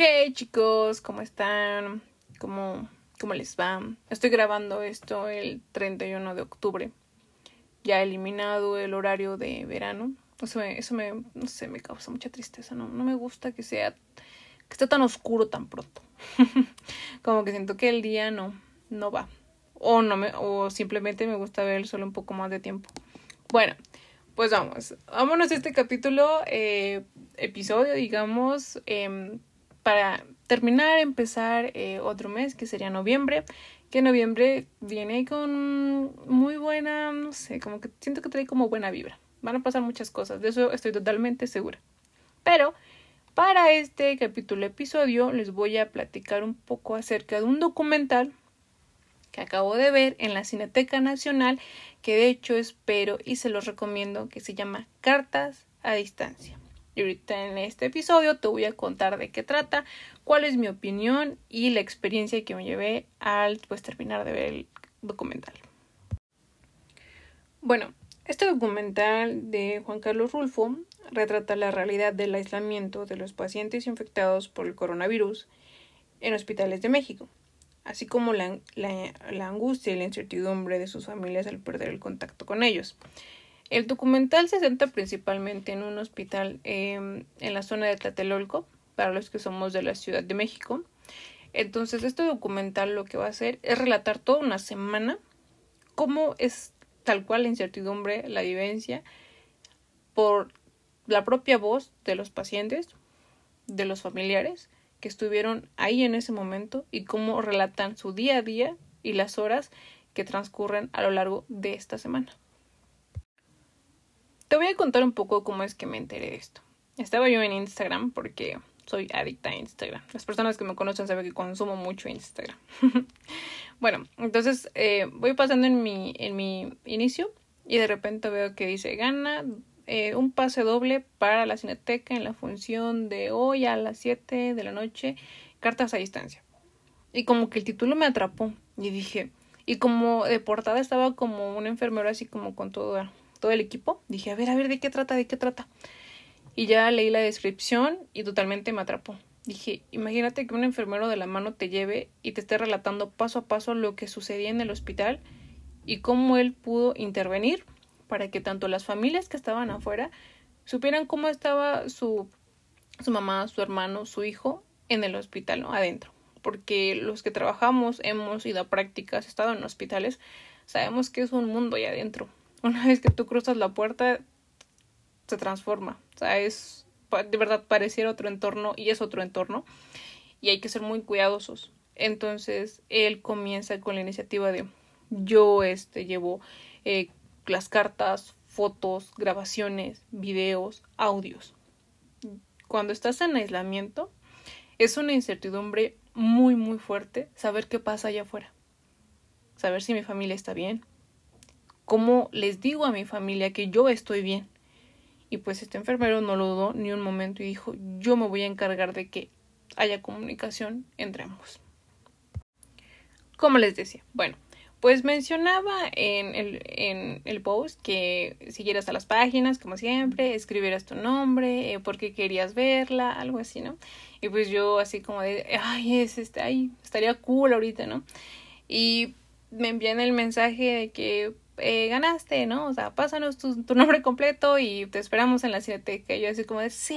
Hey chicos, ¿cómo están? ¿Cómo, ¿Cómo les va? Estoy grabando esto el 31 de octubre. Ya he eliminado el horario de verano. Eso me, eso me, no sé, me causa mucha tristeza. No, no me gusta que sea, que esté tan oscuro tan pronto. Como que siento que el día no, no va. O no me, o simplemente me gusta ver solo un poco más de tiempo. Bueno, pues vamos, vámonos a este capítulo, eh, episodio, digamos, eh, para terminar, empezar eh, otro mes que sería noviembre, que noviembre viene con muy buena, no sé, como que siento que trae como buena vibra. Van a pasar muchas cosas, de eso estoy totalmente segura. Pero para este capítulo episodio les voy a platicar un poco acerca de un documental que acabo de ver en la Cineteca Nacional, que de hecho espero y se los recomiendo, que se llama Cartas a Distancia. Y ahorita en este episodio te voy a contar de qué trata, cuál es mi opinión y la experiencia que me llevé al pues terminar de ver el documental. Bueno, este documental de Juan Carlos Rulfo retrata la realidad del aislamiento de los pacientes infectados por el coronavirus en hospitales de México, así como la, la, la angustia y la incertidumbre de sus familias al perder el contacto con ellos. El documental se centra principalmente en un hospital eh, en la zona de Tlatelolco, para los que somos de la Ciudad de México. Entonces, este documental lo que va a hacer es relatar toda una semana cómo es tal cual la incertidumbre, la vivencia, por la propia voz de los pacientes, de los familiares que estuvieron ahí en ese momento y cómo relatan su día a día y las horas que transcurren a lo largo de esta semana. Te voy a contar un poco cómo es que me enteré de esto. Estaba yo en Instagram porque soy adicta a Instagram. Las personas que me conocen saben que consumo mucho Instagram. bueno, entonces eh, voy pasando en mi, en mi inicio y de repente veo que dice gana eh, un pase doble para la cineteca en la función de hoy a las 7 de la noche, cartas a distancia. Y como que el título me atrapó y dije, y como de portada estaba como un enfermero así como con todo todo el equipo. Dije, a ver, a ver, ¿de qué trata? ¿De qué trata? Y ya leí la descripción y totalmente me atrapó. Dije, imagínate que un enfermero de la mano te lleve y te esté relatando paso a paso lo que sucedía en el hospital y cómo él pudo intervenir para que tanto las familias que estaban afuera supieran cómo estaba su, su mamá, su hermano, su hijo en el hospital. Adentro. Porque los que trabajamos, hemos ido a prácticas, estado en hospitales, sabemos que es un mundo ahí adentro una vez que tú cruzas la puerta, se transforma. O sea, es de verdad pareciera otro entorno y es otro entorno. Y hay que ser muy cuidadosos. Entonces, él comienza con la iniciativa de yo este llevo eh, las cartas, fotos, grabaciones, videos, audios. Cuando estás en aislamiento, es una incertidumbre muy, muy fuerte saber qué pasa allá afuera. Saber si mi familia está bien, ¿Cómo les digo a mi familia que yo estoy bien? Y pues este enfermero no lo dudó ni un momento y dijo, yo me voy a encargar de que haya comunicación entre ambos. Como les decía, bueno, pues mencionaba en el, en el post que siguieras a las páginas, como siempre, escribieras tu nombre, eh, por qué querías verla, algo así, ¿no? Y pues yo así como de, ay, es este, ay, estaría cool ahorita, ¿no? Y me envían el mensaje de que eh, ganaste, ¿no? O sea, pásanos tu, nombre completo y te esperamos en la cineteca. Y yo así como de, sí,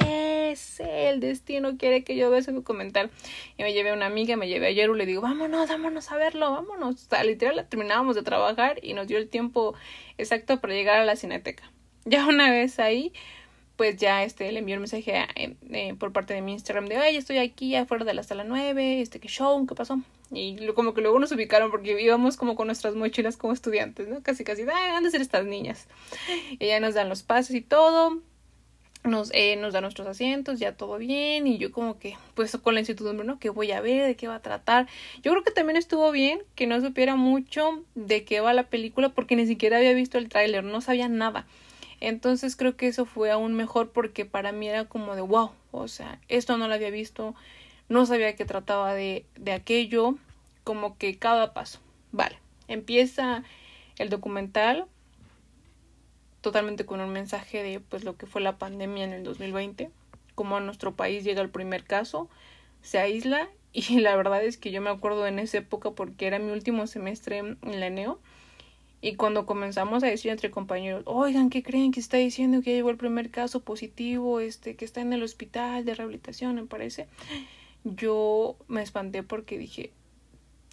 sí, el destino quiere que yo vea ese documental. Y me llevé a una amiga, me llevé a Yeru, le digo, vámonos, vámonos a verlo, vámonos. O sea, literal, terminábamos de trabajar y nos dio el tiempo exacto para llegar a la cineteca. Ya una vez ahí, pues ya este le envió un mensaje eh, por parte de mi Instagram de, ay, estoy aquí afuera de la sala 9, este, ¿qué show? ¿Qué pasó? Y como que luego nos ubicaron porque íbamos como con nuestras mochilas como estudiantes, ¿no? Casi, casi, ah, han de ser estas niñas. Y ya nos dan los pases y todo. Nos, eh, nos dan nuestros asientos, ya todo bien. Y yo como que, pues con la incertidumbre, ¿no? ¿Qué voy a ver? ¿De qué va a tratar? Yo creo que también estuvo bien que no supiera mucho de qué va la película porque ni siquiera había visto el tráiler, no sabía nada. Entonces creo que eso fue aún mejor porque para mí era como de wow, o sea, esto no lo había visto, no sabía que trataba de, de aquello, como que cada paso. Vale, empieza el documental totalmente con un mensaje de pues lo que fue la pandemia en el 2020, cómo a nuestro país llega el primer caso, se aísla y la verdad es que yo me acuerdo en esa época porque era mi último semestre en la ENEO y cuando comenzamos a decir entre compañeros, oigan, ¿qué creen que está diciendo que ya llegó el primer caso positivo, este, que está en el hospital de rehabilitación, me parece? Yo me espanté porque dije,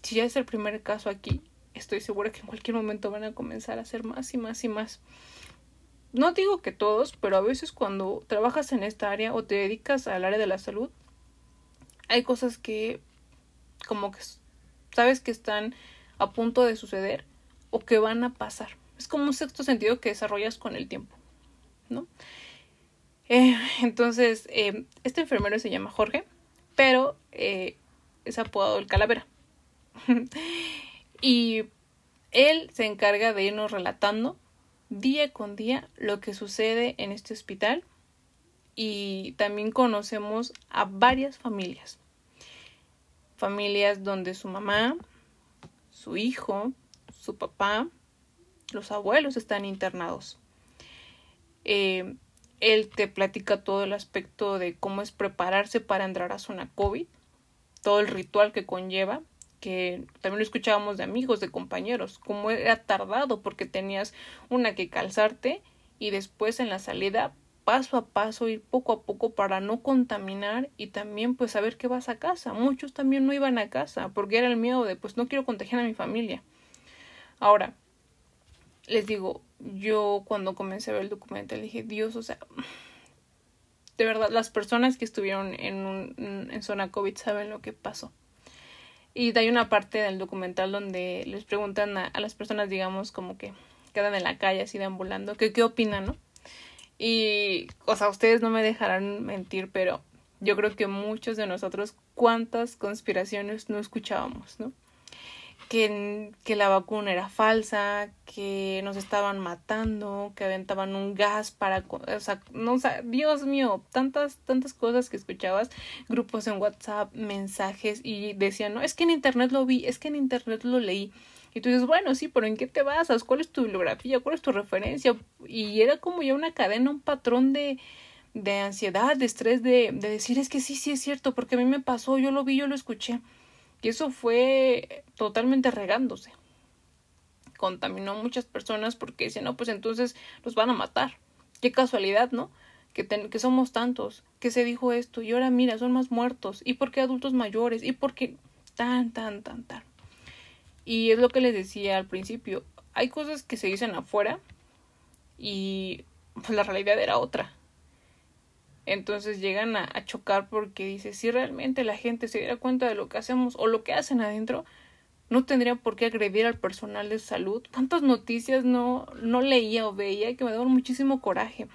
si ya es el primer caso aquí, estoy segura que en cualquier momento van a comenzar a hacer más y más y más. No digo que todos, pero a veces cuando trabajas en esta área o te dedicas al área de la salud, hay cosas que como que sabes que están a punto de suceder o que van a pasar. Es como un sexto sentido que desarrollas con el tiempo, ¿no? Eh, entonces, eh, este enfermero se llama Jorge, pero eh, es apodado el Calavera. y él se encarga de irnos relatando día con día lo que sucede en este hospital y también conocemos a varias familias. Familias donde su mamá, su hijo, su papá, los abuelos están internados. Eh, él te platica todo el aspecto de cómo es prepararse para entrar a zona COVID, todo el ritual que conlleva, que también lo escuchábamos de amigos, de compañeros, cómo era tardado porque tenías una que calzarte y después en la salida paso a paso ir poco a poco para no contaminar y también pues saber que vas a casa. Muchos también no iban a casa porque era el miedo de pues no quiero contagiar a mi familia. Ahora, les digo, yo cuando comencé a ver el documental dije, Dios, o sea, de verdad, las personas que estuvieron en, un, en zona COVID saben lo que pasó. Y hay una parte del documental donde les preguntan a, las personas, digamos, como que quedan en la calle así deambulando, que qué opinan, ¿no? Y, o sea, ustedes no me dejarán mentir, pero yo creo que muchos de nosotros, cuántas conspiraciones no escuchábamos, ¿no? Que, que la vacuna era falsa, que nos estaban matando, que aventaban un gas para, o sea, no, sea, Dios mío, tantas, tantas cosas que escuchabas, grupos en WhatsApp, mensajes y decían, no, es que en internet lo vi, es que en internet lo leí. Y tú dices, bueno, sí, pero ¿en qué te basas? ¿Cuál es tu bibliografía? ¿Cuál es tu referencia? Y era como ya una cadena, un patrón de, de ansiedad, de estrés, de, de decir, es que sí, sí es cierto, porque a mí me pasó, yo lo vi, yo lo escuché. Y eso fue totalmente regándose. Contaminó a muchas personas porque decían, no, pues entonces los van a matar. Qué casualidad, ¿no? Que, que somos tantos, que se dijo esto, y ahora mira, son más muertos, y por qué adultos mayores, y por qué tan, tan, tan, tan. Y es lo que les decía al principio, hay cosas que se dicen afuera y pues, la realidad era otra. Entonces llegan a, chocar porque dice, si realmente la gente se diera cuenta de lo que hacemos o lo que hacen adentro, no tendría por qué agredir al personal de salud. ¿Cuántas noticias no, no leía o veía que me daban muchísimo coraje?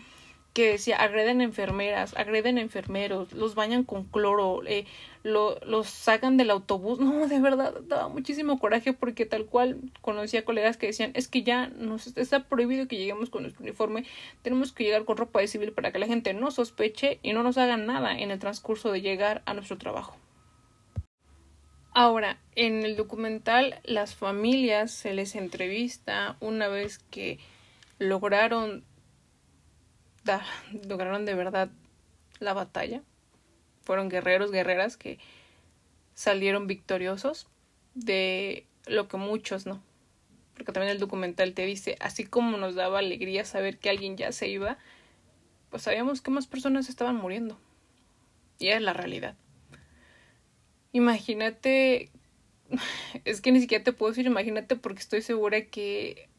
Que decía agreden enfermeras, agreden enfermeros, los bañan con cloro, eh, lo, los sacan del autobús. No, de verdad, daba muchísimo coraje porque tal cual conocía colegas que decían, es que ya nos está prohibido que lleguemos con nuestro uniforme, tenemos que llegar con ropa de civil para que la gente no sospeche y no nos haga nada en el transcurso de llegar a nuestro trabajo. Ahora, en el documental las familias se les entrevista una vez que lograron lograron de verdad la batalla. Fueron guerreros, guerreras que salieron victoriosos de lo que muchos no. Porque también el documental te dice, así como nos daba alegría saber que alguien ya se iba, pues sabíamos que más personas estaban muriendo. Y es la realidad. Imagínate, es que ni siquiera te puedo decir imagínate porque estoy segura que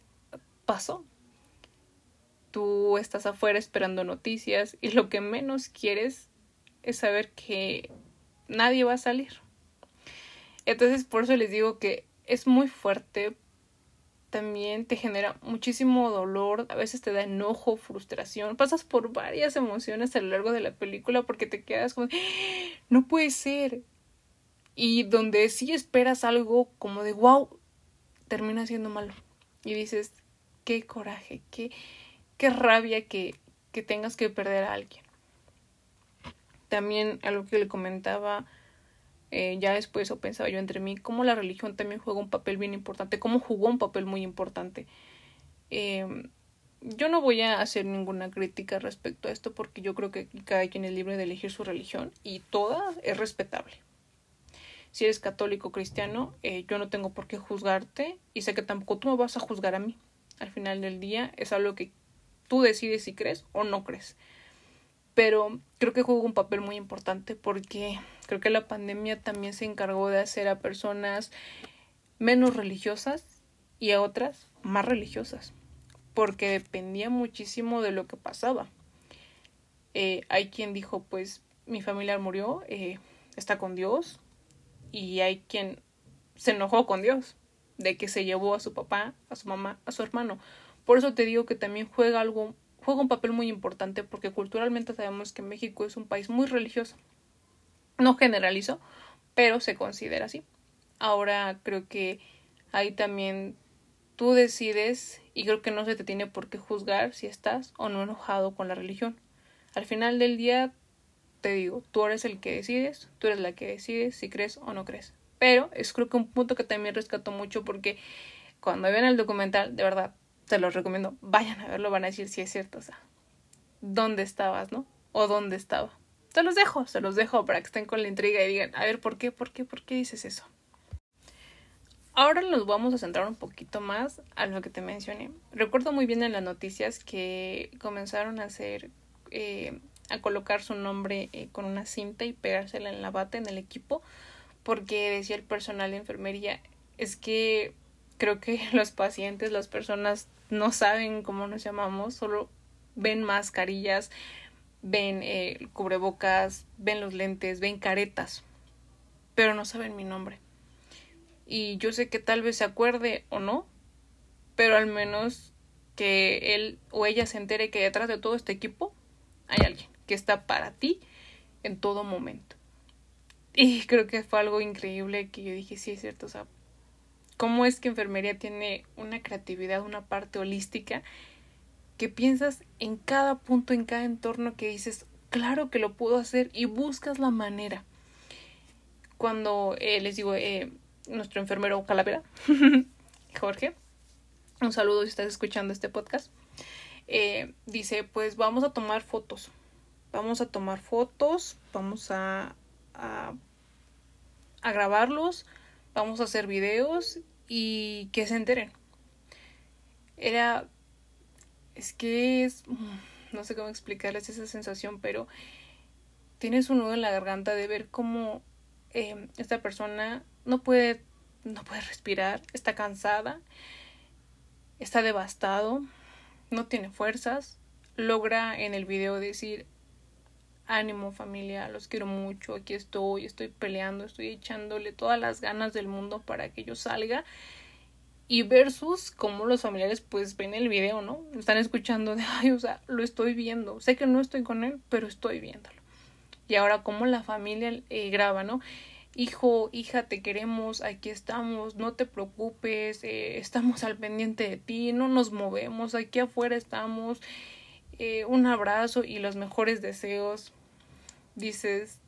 pasó tú estás afuera esperando noticias y lo que menos quieres es saber que nadie va a salir. Entonces por eso les digo que es muy fuerte, también te genera muchísimo dolor, a veces te da enojo, frustración, pasas por varias emociones a lo largo de la película porque te quedas como, ¡Ah! no puede ser. Y donde sí esperas algo como de, wow, termina siendo malo. Y dices, qué coraje, qué, qué rabia que, que tengas que perder a alguien. También algo que le comentaba eh, ya después o pensaba yo entre mí, cómo la religión también juega un papel bien importante, cómo jugó un papel muy importante. Em, yo no voy a hacer ninguna crítica respecto a esto porque yo creo que cada quien es libre de elegir su religión y toda es respetable. Si eres católico cristiano, eh, yo no tengo por qué juzgarte y sé que tampoco tú me vas a juzgar a mí. Al final del día es algo que tú decides si crees o no crees. Pero creo que juega un papel muy importante porque creo que la pandemia también se encargó de hacer a personas menos religiosas y a otras más religiosas porque dependía muchísimo de lo que pasaba. Eh, hay quien dijo, pues mi familiar murió, eh, está con Dios, y hay quien se enojó con Dios de que se llevó a su papá, a su mamá, a su hermano. Por eso te digo que también juega algo, juega un papel muy importante porque culturalmente sabemos que México es un país muy religioso. No generalizo, pero se considera así. Ahora creo que ahí también tú decides y creo que no se te tiene por qué juzgar si estás o no enojado con la religión. Al final del día, te digo, tú eres el que decides, tú eres la que decides si crees o no crees. Pero es creo que un punto que también rescato mucho porque cuando vean el documental, de verdad, te lo recomiendo, vayan a verlo, van a decir si es cierto, o sea, ¿dónde estabas, no? O dónde estaba. Se los dejo, se los dejo para que estén con la intriga y digan, a ver, ¿por qué, por qué, por qué dices eso? Ahora nos vamos a centrar un poquito más a lo que te mencioné. Recuerdo muy bien en las noticias que comenzaron a hacer, eh, a colocar su nombre eh, con una cinta y pegársela en la bata en el equipo, porque decía el personal de enfermería, es que creo que los pacientes, las personas no saben cómo nos llamamos, solo ven mascarillas, ven eh, cubrebocas, ven los lentes, ven caretas, pero no saben mi nombre y yo sé que tal vez se acuerde o no, pero al menos que él o ella se entere que detrás de todo este equipo hay alguien que está para ti en todo momento. Y creo que fue algo increíble que yo dije, sí es cierto, o sea, cómo es que enfermería tiene una creatividad, una parte holística que piensas en cada punto, en cada entorno que dices, claro que lo puedo hacer y buscas la manera. Cuando eh, les digo, eh, nuestro enfermero Calavera, Jorge, un saludo si estás escuchando este podcast, eh, dice, pues vamos a tomar fotos, vamos a tomar fotos, vamos a, a, a grabarlos, vamos a hacer videos y que se enteren. Era, es que es, no sé cómo explicarles esa sensación, pero tienes un nudo en la garganta de ver cómo eh, esta persona no puede, no puede respirar, está cansada, está devastado, no tiene fuerzas, logra en el video decir ánimo familia, los quiero mucho, aquí estoy, estoy peleando, estoy echándole todas las ganas del mundo para que yo salga y versus cómo los familiares pues ven el video, ¿no? Están escuchando de, ay, o sea, lo estoy viendo, sé que no estoy con él, pero estoy viéndolo. Y ahora cómo la familia eh, graba, ¿no? hijo, hija, te queremos, aquí estamos, no te preocupes, eh, estamos al pendiente de ti, no nos movemos, aquí afuera estamos, eh, un abrazo y los mejores deseos. Dices,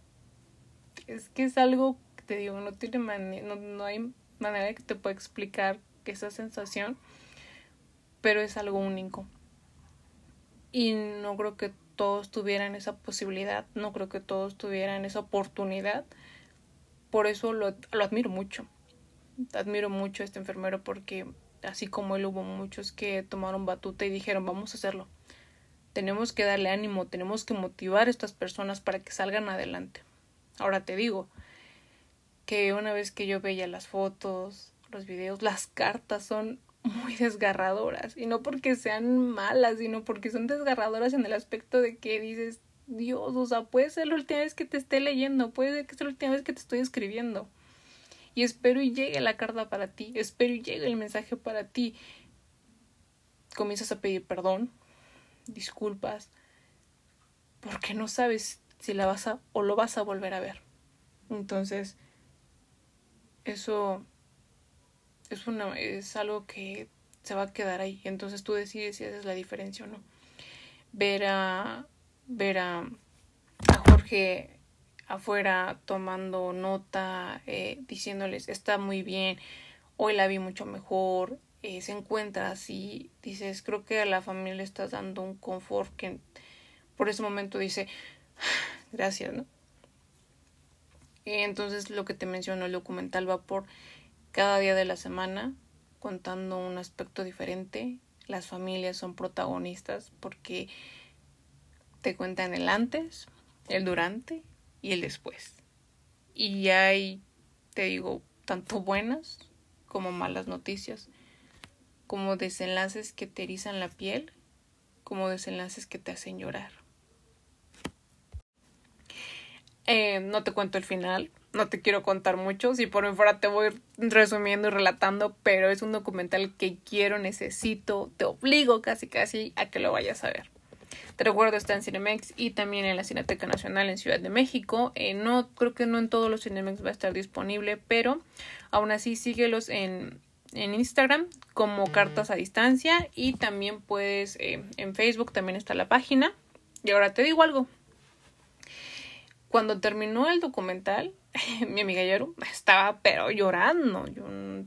es que es algo que te digo, no tiene no, no hay manera que te pueda explicar esa sensación, pero es algo único. Y no creo que todos tuvieran esa posibilidad, no creo que todos tuvieran esa oportunidad por eso lo, lo admiro mucho. Admiro mucho a este enfermero porque así como él hubo muchos que tomaron batuta y dijeron vamos a hacerlo. Tenemos que darle ánimo, tenemos que motivar a estas personas para que salgan adelante. Ahora te digo que una vez que yo veía las fotos, los videos, las cartas son muy desgarradoras. Y no porque sean malas, sino porque son desgarradoras en el aspecto de que dices, Dios, o sea, puede ser la última vez que te esté leyendo, puede ser que sea la última vez que te estoy escribiendo. Y espero y llegue la carta para ti, espero y llegue el mensaje para ti. Comienzas a pedir perdón, disculpas, porque no sabes si la vas a o lo vas a volver a ver. Entonces, eso es una es algo que se va a quedar ahí. Entonces tú decides si haces la diferencia o no. Ver a ver a, Jorge afuera tomando nota, eh, diciéndoles está muy bien, hoy la vi mucho mejor, eh, se encuentra así, dices, creo que a la familia le estás dando un confort que por ese momento dice, gracias, ¿no? Entonces lo que te menciono, el documental va por cada día de la semana contando un aspecto diferente. Las familias son protagonistas porque te cuentan el antes, el durante y el después. Y hay, te digo, tanto buenas como malas noticias, como desenlaces que te erizan la piel, como desenlaces que te hacen llorar. Eh, no te cuento el final, no te quiero contar mucho, si por mi fuera te voy resumiendo y relatando, pero es un documental que quiero, necesito, te obligo casi casi a que lo vayas a ver. Te recuerdo, está en Cinemex y también en la Cineteca Nacional en Ciudad de México. Eh, no, creo que no en todos los Cinemex va a estar disponible, pero aún así síguelos en, en Instagram como Cartas a Distancia y también puedes, eh, en Facebook también está la página. Y ahora te digo algo. Cuando terminó el documental, mi amiga Yaru estaba pero llorando,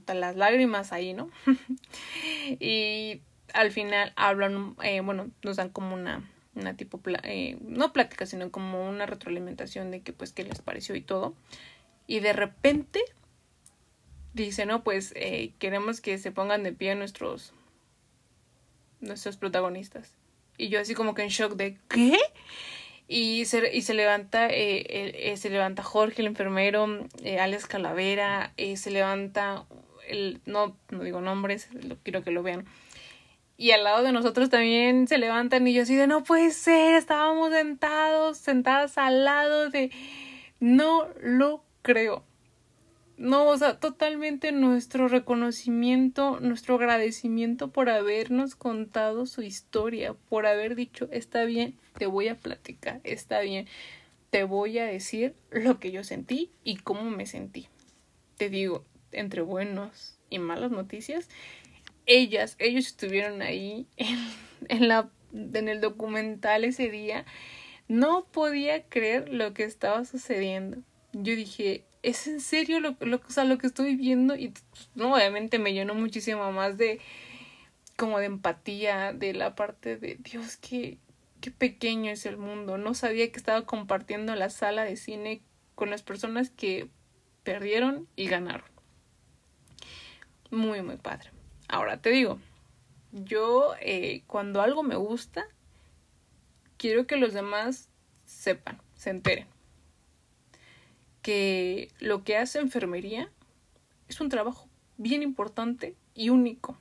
las lágrimas ahí, ¿no? y al final hablan, eh, bueno, nos dan como una, una tipo, eh, no plática, sino como una retroalimentación de que pues qué les pareció y todo. Y de repente dice, no, pues eh, queremos que se pongan de pie nuestros, nuestros protagonistas. Y yo así como que en shock de, ¿qué? Y se, y se levanta, eh, se levanta Jorge, el enfermero, eh, Alex Calavera, se levanta, el, no, no digo nombres, quiero que lo vean, y al lado de nosotros también se levantan y yo así de no puede ser, estábamos sentados, sentadas al lado de no lo creo. No, o sea, totalmente nuestro reconocimiento, nuestro agradecimiento por habernos contado su historia, por haber dicho, está bien, te voy a platicar, está bien, te voy a decir lo que yo sentí y cómo me sentí. Te digo, entre buenos y malas noticias, ellas, ellos estuvieron ahí en, la, en el documental ese día. No podía creer lo que estaba sucediendo. Yo dije, ¿es en serio lo, lo, o sea, lo que estoy viendo? Y no, obviamente me llenó muchísimo más de como de empatía, de la parte de Dios, qué, qué pequeño es el mundo. No sabía que estaba compartiendo la sala de cine con las personas que perdieron y ganaron. Muy, muy padre. Ahora te digo, yo eh, cuando algo me gusta, quiero que los demás sepan, se enteren. Que lo que hace enfermería es un trabajo bien importante y único.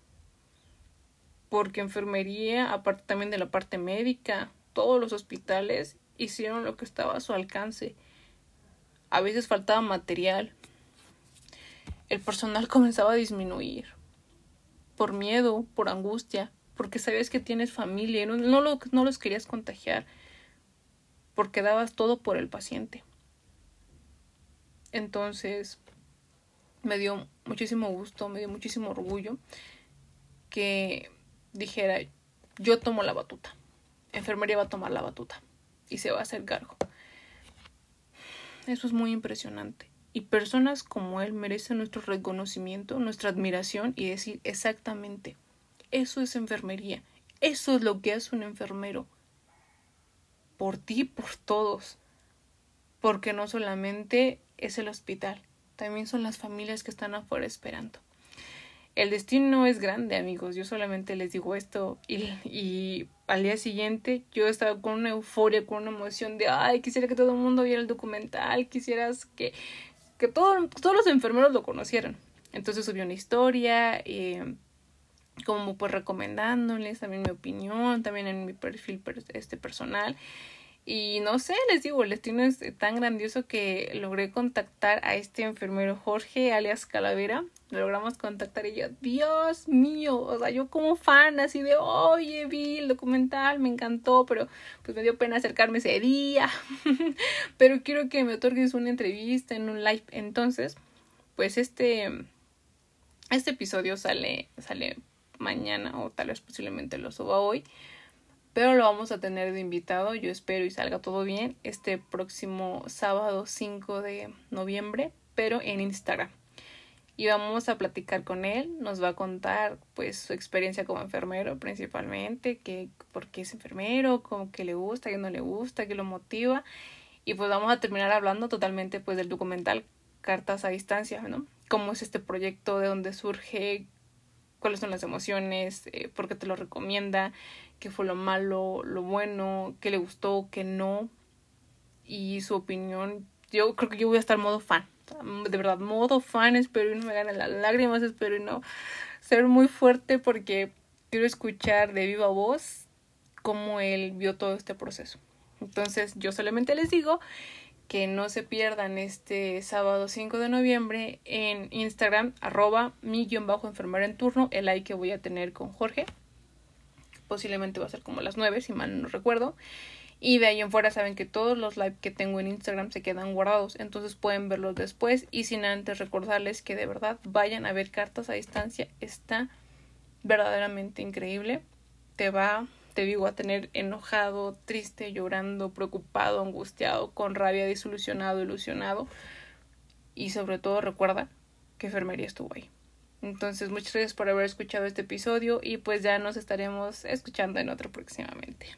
Porque enfermería, aparte también de la parte médica, todos los hospitales hicieron lo que estaba a su alcance. A veces faltaba material. El personal comenzaba a disminuir por miedo, por angustia, porque sabías que tienes familia, no, no, lo, no los querías contagiar, porque dabas todo por el paciente. Entonces, me dio muchísimo gusto, me dio muchísimo orgullo que dijera, yo tomo la batuta, enfermería va a tomar la batuta y se va a hacer cargo. Eso es muy impresionante. Y personas como él merecen nuestro reconocimiento, nuestra admiración y decir exactamente, eso es enfermería, eso es lo que hace un enfermero. Por ti, por todos. Porque no solamente es el hospital, también son las familias que están afuera esperando. El destino es grande, amigos. Yo solamente les digo esto y, al día siguiente yo estaba con una euforia, con una emoción de, ay, quisiera que todo el mundo viera el documental, quisieras que que todos los enfermeros lo conocieran. Entonces subió una historia, eh, como pues recomendándoles también mi opinión, también en mi perfil este personal. Y no sé, les digo, el destino es tan grandioso que logré contactar a este enfermero Jorge, alias Calavera. logramos contactar y yo, Dios mío, o sea, yo como fan así de, oye, vi el documental, me encantó, pero pues me dio pena acercarme ese día. pero quiero que me otorgues una entrevista en un live. Entonces, pues este, este episodio sale, sale mañana o tal vez posiblemente lo suba hoy pero lo vamos a tener de invitado, yo espero y salga todo bien, este próximo sábado 5 de noviembre, pero en Instagram. y vamos a platicar con él, nos va a contar pues su experiencia como enfermero principalmente, que por qué es enfermero, cómo que le gusta, qué no le gusta, qué lo motiva y pues vamos a terminar hablando totalmente pues del documental Cartas a distancia, ¿no? Cómo es este proyecto, de dónde surge, cuáles son las emociones, eh, por qué te lo recomienda, qué fue lo malo, lo bueno, qué le gustó, qué no y su opinión. Yo creo que yo voy a estar modo fan de verdad, modo fan, espero y no me ganen las lágrimas, espero y no ser muy fuerte porque quiero escuchar de viva voz cómo él vio todo este proceso. Entonces yo solamente les digo que no se pierdan este sábado 5 de noviembre en Instagram, arroba mi guion bajo enfermera en turno, el like que voy a tener con Jorge. Posiblemente va a ser como las 9, si mal no recuerdo. Y de ahí en fuera saben que todos los live que tengo en Instagram se quedan guardados, entonces pueden verlos después y sin antes recordarles que de verdad vayan a ver cartas a distancia, está verdaderamente increíble. Te va, te digo, a tener enojado, triste, llorando, preocupado, angustiado, con rabia, desilusionado, ilusionado. Y sobre todo recuerda que enfermería estuvo ahí. Entonces, muchas gracias por haber escuchado este episodio y pues ya nos estaremos escuchando en otro próximamente.